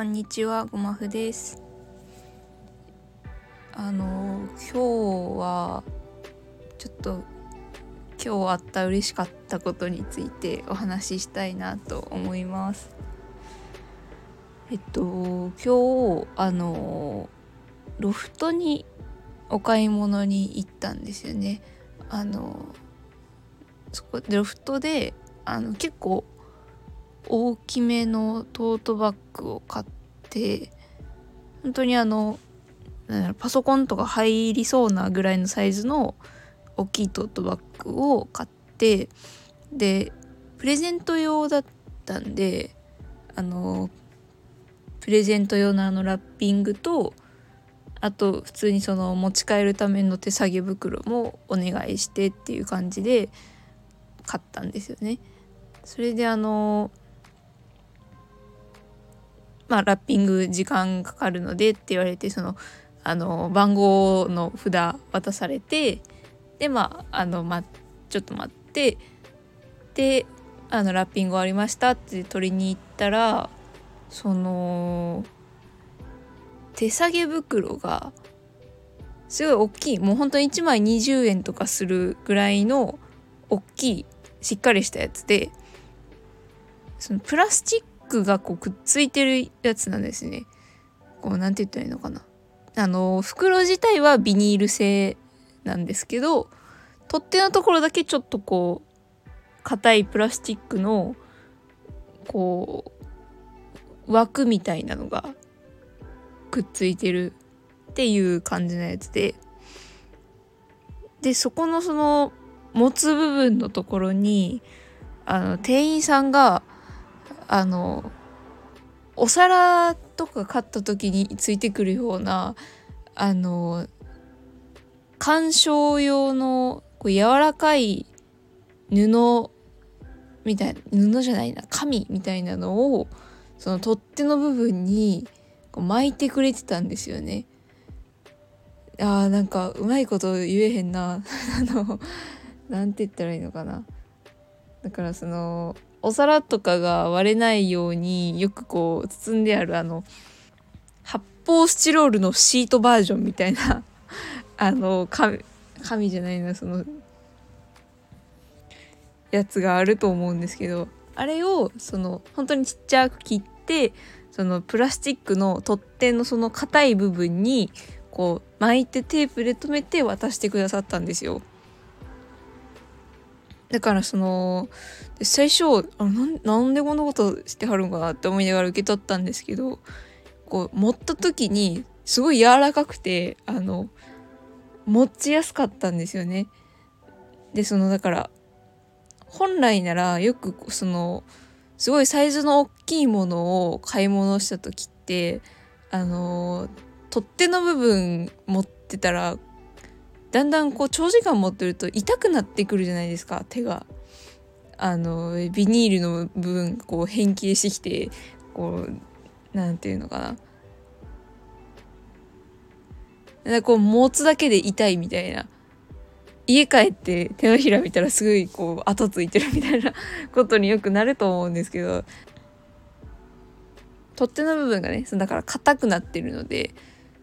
こんにちは、ごまふです。あの今日はちょっと今日あった嬉しかったことについてお話ししたいなと思います。えっと今日あのロフトにお買い物に行ったんですよね。あのそこでロフトであの結構大きめのトートバッグを買って本当にあのパソコンとか入りそうなぐらいのサイズの大きいトートバッグを買ってでプレゼント用だったんであのプレゼント用のあのラッピングとあと普通にその持ち帰るための手提げ袋もお願いしてっていう感じで買ったんですよね。それであのまあラッピング時間かかるのでって言われてそのあの番号の札渡されてでまああのまちょっと待ってであのラッピング終わりましたって取りに行ったらその手提げ袋がすごい大きいもう本当に1枚20円とかするぐらいの大きいしっかりしたやつでそのプラスチックがこうくっついてるやつなんですね。こうなんて言ったらいいのかな。あの袋自体はビニール製なんですけど取っ手のところだけちょっとこう硬いプラスチックのこう枠みたいなのがくっついてるっていう感じのやつででそこのその持つ部分のところにあの店員さんがあのお皿とか買った時についてくるようなあの鑑賞用のこう柔らかい布みたいな布じゃないな紙みたいなのをその取っ手の部分にこう巻いてくれてたんですよね。あーなんかうまいこと言えへんな あのなんて言ったらいいのかなだからそのお皿とかが割れないようによくこう包んであるあの発泡スチロールのシートバージョンみたいな あの紙紙じゃないなそのやつがあると思うんですけどあれをその本当にちっちゃく切ってそのプラスチックの取っ手のその硬い部分にこう巻いてテープで留めて渡してくださったんですよ。だからその最初あなんなんでこんなことしてはるんかなって思いながら受け取ったんですけどこう持った時にすごい柔らかくてあの持ちやすかったんですよね。でそのだから本来ならよくそのすごいサイズの大きいものを買い物した時ってあの取っ手の部分持ってたらだんだんこう長時間持ってると痛くなってくるじゃないですか手が。あのビニールの部分こう変形してきてこうなんていうのかな。なんかこう持つだけで痛いみたいな。家帰って手のひら見たらすごいこう跡ついてるみたいな ことによくなると思うんですけど取っ手の部分がねだから硬くなってるので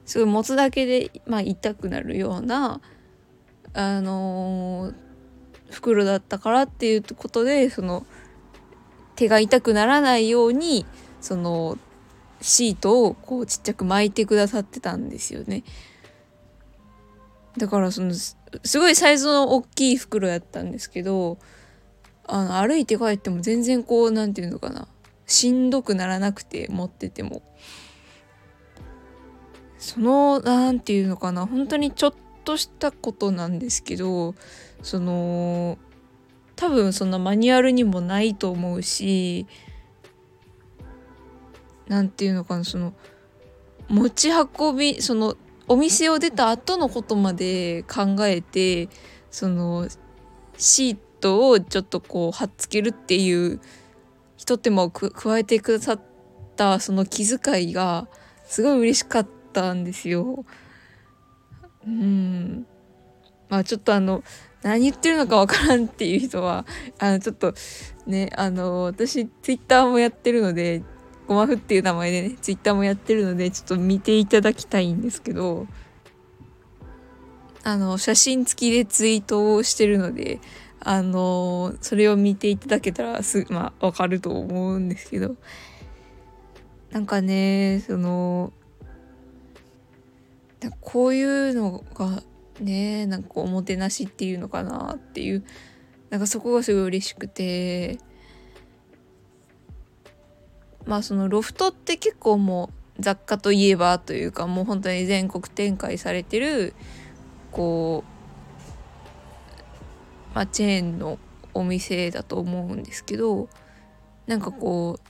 すごい持つだけで、まあ、痛くなるようなあの袋だったからっていうことでその手が痛くならないようにそのシートをこうちっちゃく巻いてくださってたんですよね。だからそのすごいサイズの大きい袋やったんですけどあの歩いて帰っても全然こうなんていうのかな。しんどくならなくて持ってても。そのなんていうのかな。本当にちょっとしたことなんですけどその多分そんなマニュアルにもないと思うしなんていうのかなその持ち運びそのお店を出た後のことまで考えてそのシートをちょっとこう貼っつけるっていう一手間を加えてくださったその気遣いがすごい嬉しかったんですよ。うん。まあちょっとあの何言ってるのかわからんっていう人はあのちょっとねあの私ツイッターもやってるのでごまふっていう名前でねツイッターもやってるのでちょっと見ていただきたいんですけどあの写真付きでツイートをしてるのであのそれを見ていただけたらすまあわかると思うんですけどなんかねそのこういうのがねなんかおもてなしっていうのかなっていう。なんかそこがすごい嬉しくて。まあそのロフトって結構もう雑貨といえばというかもう本当に全国展開されてるこう、まあ、チェーンのお店だと思うんですけどなんかこう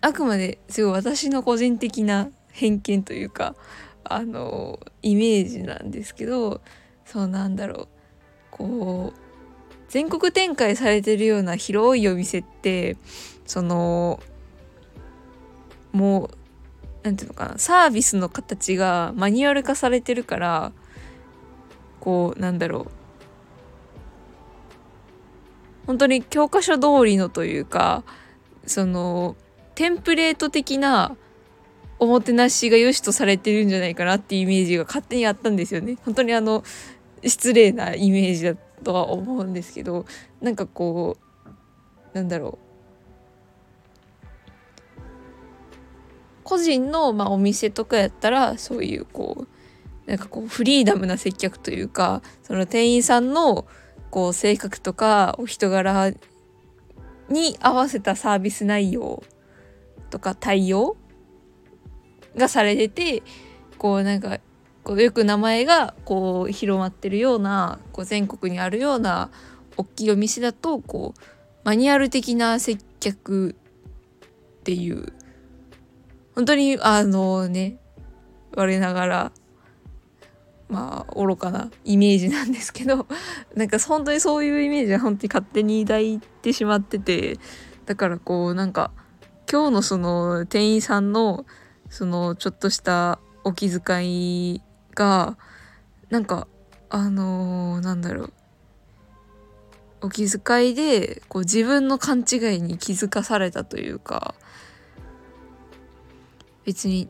あくまですごい私の個人的な偏見というかあのイメージなんですけどそうなんだろう。こう全国展開されてるような広いお店ってそのもう何て言うのかなサービスの形がマニュアル化されてるからこうなんだろう。本当に教科書通りのというかそのテンプレート的なおもてなしが良しとされてるんじゃないかなっていうイメージが勝手にあったんですよね。本当にあの失礼なイメージだとは思うんですけどなんかこうなんだろう個人の、まあ、お店とかやったらそういうこうなんかこうフリーダムな接客というかその店員さんのこう性格とかお人柄に合わせたサービス内容とか対応がされててこうなんかこうよく名前がこう広まってるようなこう全国にあるような大きいお店だとこうマニュアル的な接客っていう本当にあのね我ながらまあ愚かなイメージなんですけどなんか本当にそういうイメージは本当に勝手に抱いてしまっててだからこうなんか今日のその店員さんのそのちょっとしたお気遣いがなんかあのー、なんだろう。お気遣いでこう自分の勘違いに気づかされたというか別に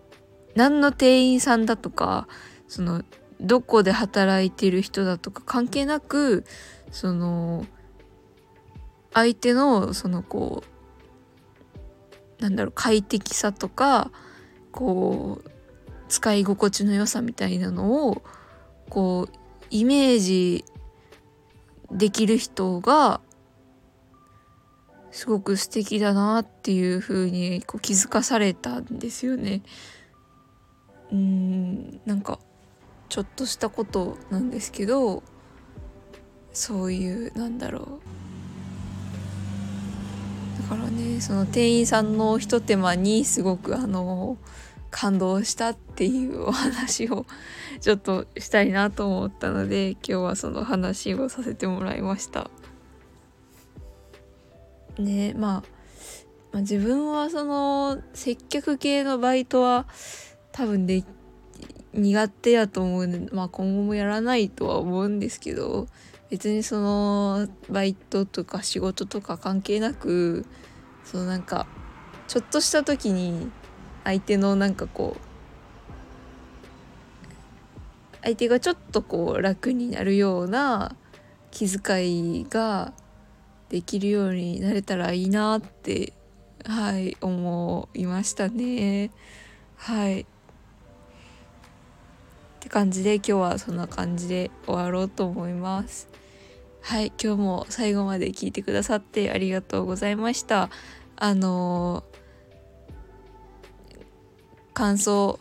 何の店員さんだとかそのどこで働いてる人だとか関係なくその相手のそのこうなんだろう快適さとかこう使い心地の良さみたいなのをこうイメージできる人がすごく素敵だなっていう風にこう気づかされたんですよね。うんなんかちょっとしたことなんですけどそういうなんだろうだからねその店員さんのひと手間にすごくあの感動したっていうお話をちょっとしたいなと思ったので今日はその話をさせてもらいました。ねまあ、まあ、自分はその接客系のバイトは多分で苦手やと思うんで、まあ、今後もやらないとは思うんですけど別にそのバイトとか仕事とか関係なくそのなんかちょっとした時に相手のなんかこう相手がちょっとこう楽になるような気遣いができるようになれたらいいなってはい思いましたね。はい。って感じで今日はそんな感じで終わろうと思います。はい今日も最後まで聞いてくださってありがとうございました。あのー、感想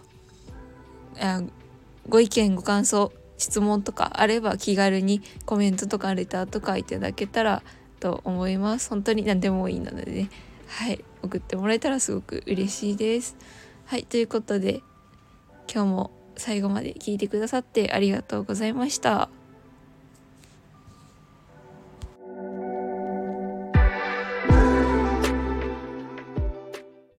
ご意見ご感想質問とかあれば気軽にコメントとかレターとかいただけたらと思います。本当に何でもいいのでね。はい送ってもらえたらすごく嬉しいです。はいということで今日も最後まで聞いてくださってありがとうございました。